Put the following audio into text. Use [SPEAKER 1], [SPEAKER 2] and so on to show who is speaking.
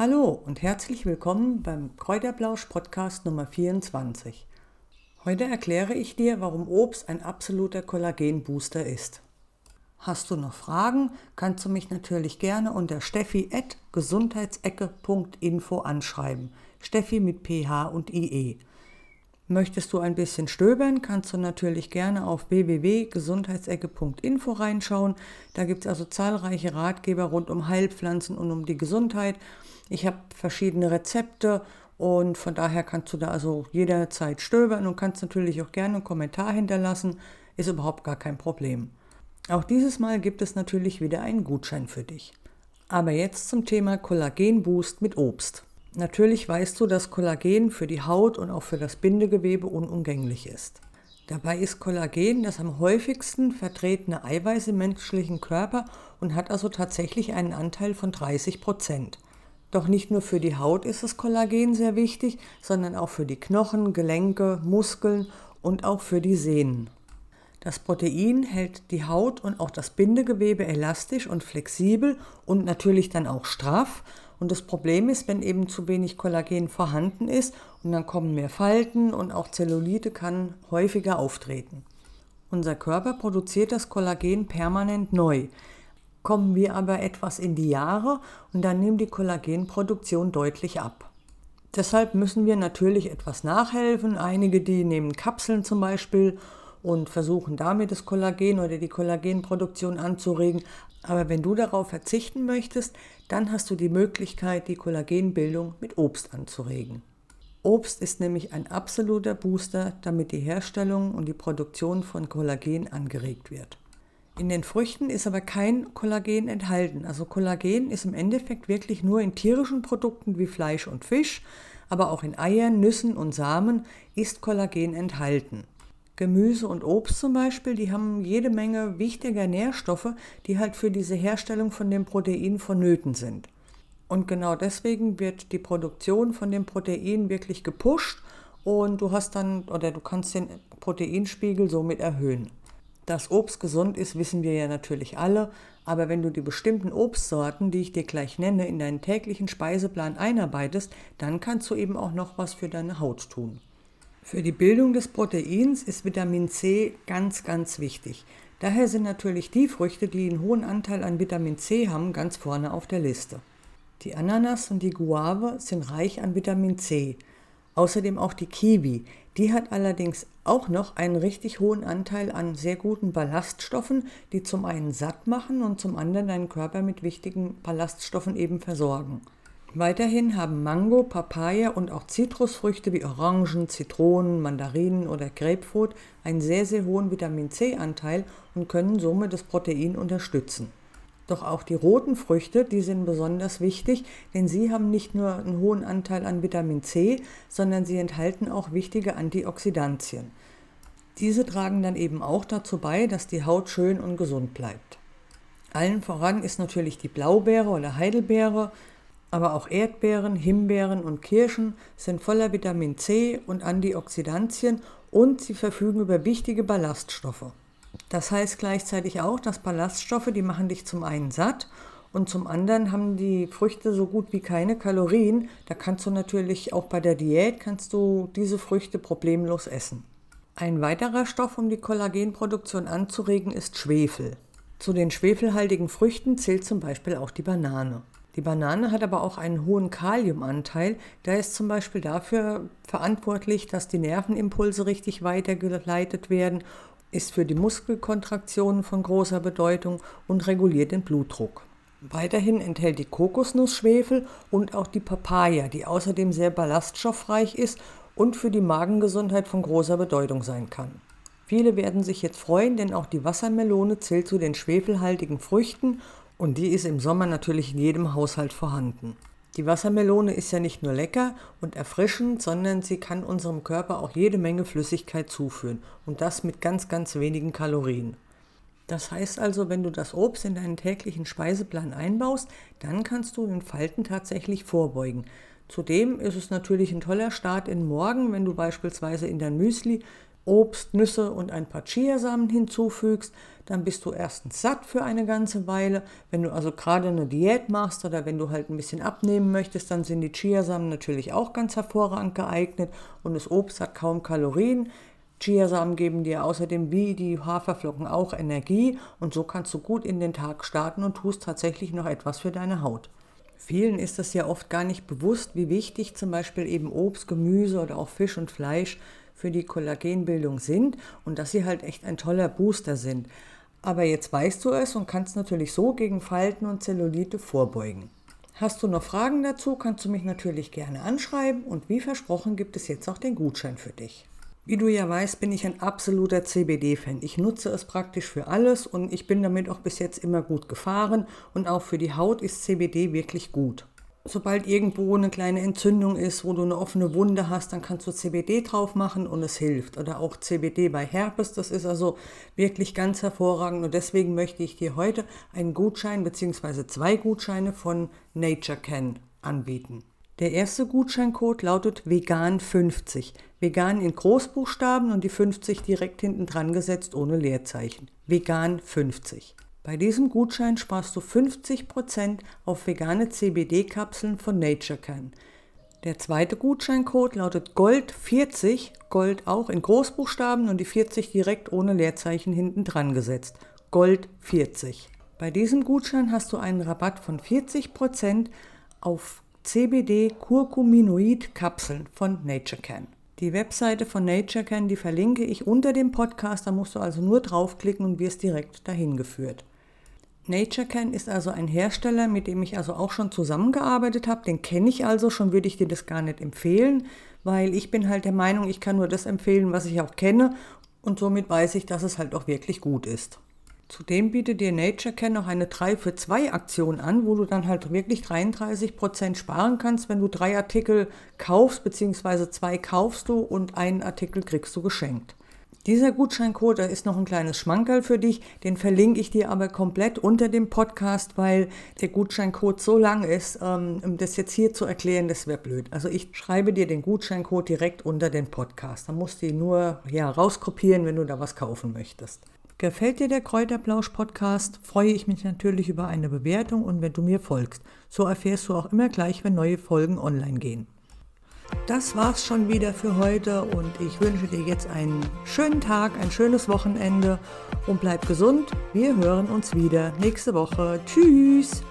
[SPEAKER 1] Hallo und herzlich willkommen beim Kräuterblausch Podcast Nummer 24. Heute erkläre ich dir, warum Obst ein absoluter Kollagenbooster ist. Hast du noch Fragen, kannst du mich natürlich gerne unter steffi.gesundheitsecke.info anschreiben. Steffi mit PH und IE. Möchtest du ein bisschen stöbern, kannst du natürlich gerne auf www.gesundheitsecke.info reinschauen. Da gibt es also zahlreiche Ratgeber rund um Heilpflanzen und um die Gesundheit. Ich habe verschiedene Rezepte und von daher kannst du da also jederzeit stöbern und kannst natürlich auch gerne einen Kommentar hinterlassen. Ist überhaupt gar kein Problem. Auch dieses Mal gibt es natürlich wieder einen Gutschein für dich. Aber jetzt zum Thema Kollagenboost mit Obst. Natürlich weißt du, dass Kollagen für die Haut und auch für das Bindegewebe unumgänglich ist. Dabei ist Kollagen das am häufigsten vertretene Eiweiß im menschlichen Körper und hat also tatsächlich einen Anteil von 30 Prozent. Doch nicht nur für die Haut ist das Kollagen sehr wichtig, sondern auch für die Knochen, Gelenke, Muskeln und auch für die Sehnen. Das Protein hält die Haut und auch das Bindegewebe elastisch und flexibel und natürlich dann auch straff. Und das Problem ist, wenn eben zu wenig Kollagen vorhanden ist und dann kommen mehr Falten und auch Zellulite kann häufiger auftreten. Unser Körper produziert das Kollagen permanent neu. Kommen wir aber etwas in die Jahre und dann nimmt die Kollagenproduktion deutlich ab. Deshalb müssen wir natürlich etwas nachhelfen. Einige, die nehmen Kapseln zum Beispiel und versuchen damit das Kollagen oder die Kollagenproduktion anzuregen. Aber wenn du darauf verzichten möchtest, dann hast du die Möglichkeit, die Kollagenbildung mit Obst anzuregen. Obst ist nämlich ein absoluter Booster, damit die Herstellung und die Produktion von Kollagen angeregt wird. In den Früchten ist aber kein Kollagen enthalten. Also Kollagen ist im Endeffekt wirklich nur in tierischen Produkten wie Fleisch und Fisch, aber auch in Eiern, Nüssen und Samen ist Kollagen enthalten. Gemüse und Obst zum Beispiel, die haben jede Menge wichtiger Nährstoffe, die halt für diese Herstellung von dem Protein vonnöten sind. Und genau deswegen wird die Produktion von dem Protein wirklich gepusht und du hast dann oder du kannst den Proteinspiegel somit erhöhen. Dass Obst gesund ist, wissen wir ja natürlich alle, aber wenn du die bestimmten Obstsorten, die ich dir gleich nenne, in deinen täglichen Speiseplan einarbeitest, dann kannst du eben auch noch was für deine Haut tun. Für die Bildung des Proteins ist Vitamin C ganz, ganz wichtig. Daher sind natürlich die Früchte, die einen hohen Anteil an Vitamin C haben, ganz vorne auf der Liste. Die Ananas und die Guave sind reich an Vitamin C. Außerdem auch die Kiwi. Die hat allerdings auch noch einen richtig hohen Anteil an sehr guten Ballaststoffen, die zum einen satt machen und zum anderen deinen Körper mit wichtigen Ballaststoffen eben versorgen. Weiterhin haben Mango, Papaya und auch Zitrusfrüchte wie Orangen, Zitronen, Mandarinen oder Grapefruit einen sehr, sehr hohen Vitamin C-Anteil und können somit das Protein unterstützen. Doch auch die roten Früchte, die sind besonders wichtig, denn sie haben nicht nur einen hohen Anteil an Vitamin C, sondern sie enthalten auch wichtige Antioxidantien. Diese tragen dann eben auch dazu bei, dass die Haut schön und gesund bleibt. Allen voran ist natürlich die Blaubeere oder Heidelbeere, aber auch Erdbeeren, Himbeeren und Kirschen sind voller Vitamin C und Antioxidantien und sie verfügen über wichtige Ballaststoffe. Das heißt gleichzeitig auch, dass Ballaststoffe, die machen dich zum einen satt und zum anderen haben die Früchte so gut wie keine Kalorien. Da kannst du natürlich auch bei der Diät kannst du diese Früchte problemlos essen. Ein weiterer Stoff, um die Kollagenproduktion anzuregen, ist Schwefel. Zu den schwefelhaltigen Früchten zählt zum Beispiel auch die Banane. Die Banane hat aber auch einen hohen Kaliumanteil. Der ist zum Beispiel dafür verantwortlich, dass die Nervenimpulse richtig weitergeleitet werden, ist für die Muskelkontraktionen von großer Bedeutung und reguliert den Blutdruck. Weiterhin enthält die Kokosnuss Schwefel und auch die Papaya, die außerdem sehr ballaststoffreich ist und für die Magengesundheit von großer Bedeutung sein kann. Viele werden sich jetzt freuen, denn auch die Wassermelone zählt zu den schwefelhaltigen Früchten und die ist im Sommer natürlich in jedem Haushalt vorhanden. Die Wassermelone ist ja nicht nur lecker und erfrischend, sondern sie kann unserem Körper auch jede Menge Flüssigkeit zuführen und das mit ganz, ganz wenigen Kalorien. Das heißt also, wenn du das Obst in deinen täglichen Speiseplan einbaust, dann kannst du den Falten tatsächlich vorbeugen. Zudem ist es natürlich ein toller Start in Morgen, wenn du beispielsweise in dein Müsli Obst, Nüsse und ein paar Chiasamen hinzufügst, dann bist du erstens satt für eine ganze Weile. Wenn du also gerade eine Diät machst oder wenn du halt ein bisschen abnehmen möchtest, dann sind die Chiasamen natürlich auch ganz hervorragend geeignet und das Obst hat kaum Kalorien. Chiasamen geben dir außerdem wie die Haferflocken auch Energie und so kannst du gut in den Tag starten und tust tatsächlich noch etwas für deine Haut. Vielen ist das ja oft gar nicht bewusst, wie wichtig zum Beispiel eben Obst, Gemüse oder auch Fisch und Fleisch für die Kollagenbildung sind und dass sie halt echt ein toller Booster sind. Aber jetzt weißt du es und kannst natürlich so gegen Falten und Zellulite vorbeugen. Hast du noch Fragen dazu, kannst du mich natürlich gerne anschreiben und wie versprochen gibt es jetzt auch den Gutschein für dich. Wie du ja weißt, bin ich ein absoluter CBD-Fan. Ich nutze es praktisch für alles und ich bin damit auch bis jetzt immer gut gefahren und auch für die Haut ist CBD wirklich gut. Sobald irgendwo eine kleine Entzündung ist, wo du eine offene Wunde hast, dann kannst du CBD drauf machen und es hilft. Oder auch CBD bei Herpes, das ist also wirklich ganz hervorragend und deswegen möchte ich dir heute einen Gutschein bzw. zwei Gutscheine von Nature Can anbieten. Der erste Gutscheincode lautet vegan50. Vegan in Großbuchstaben und die 50 direkt hinten dran gesetzt ohne Leerzeichen. Vegan50. Bei diesem Gutschein sparst du 50% auf vegane CBD-Kapseln von NatureCan. Der zweite Gutscheincode lautet Gold40, Gold auch in Großbuchstaben und die 40 direkt ohne Leerzeichen hinten dran gesetzt. Gold40. Bei diesem Gutschein hast du einen Rabatt von 40% auf CBD-Curcuminoid-Kapseln von NatureCan. Die Webseite von NatureCan, die verlinke ich unter dem Podcast, da musst du also nur draufklicken und wirst direkt dahin geführt. NatureCan ist also ein Hersteller, mit dem ich also auch schon zusammengearbeitet habe. Den kenne ich also, schon würde ich dir das gar nicht empfehlen, weil ich bin halt der Meinung, ich kann nur das empfehlen, was ich auch kenne und somit weiß ich, dass es halt auch wirklich gut ist. Zudem bietet dir NatureCare noch eine 3 für 2 Aktion an, wo du dann halt wirklich 33% sparen kannst, wenn du drei Artikel kaufst, beziehungsweise zwei kaufst du und einen Artikel kriegst du geschenkt. Dieser Gutscheincode, da ist noch ein kleines Schmankerl für dich, den verlinke ich dir aber komplett unter dem Podcast, weil der Gutscheincode so lang ist, ähm, um das jetzt hier zu erklären, das wäre blöd. Also ich schreibe dir den Gutscheincode direkt unter den Podcast. Da musst du ihn nur ja, rauskopieren, wenn du da was kaufen möchtest. Gefällt dir der Kräuterplausch-Podcast, freue ich mich natürlich über eine Bewertung und wenn du mir folgst. So erfährst du auch immer gleich, wenn neue Folgen online gehen. Das war's schon wieder für heute und ich wünsche dir jetzt einen schönen Tag, ein schönes Wochenende und bleib gesund. Wir hören uns wieder nächste Woche. Tschüss!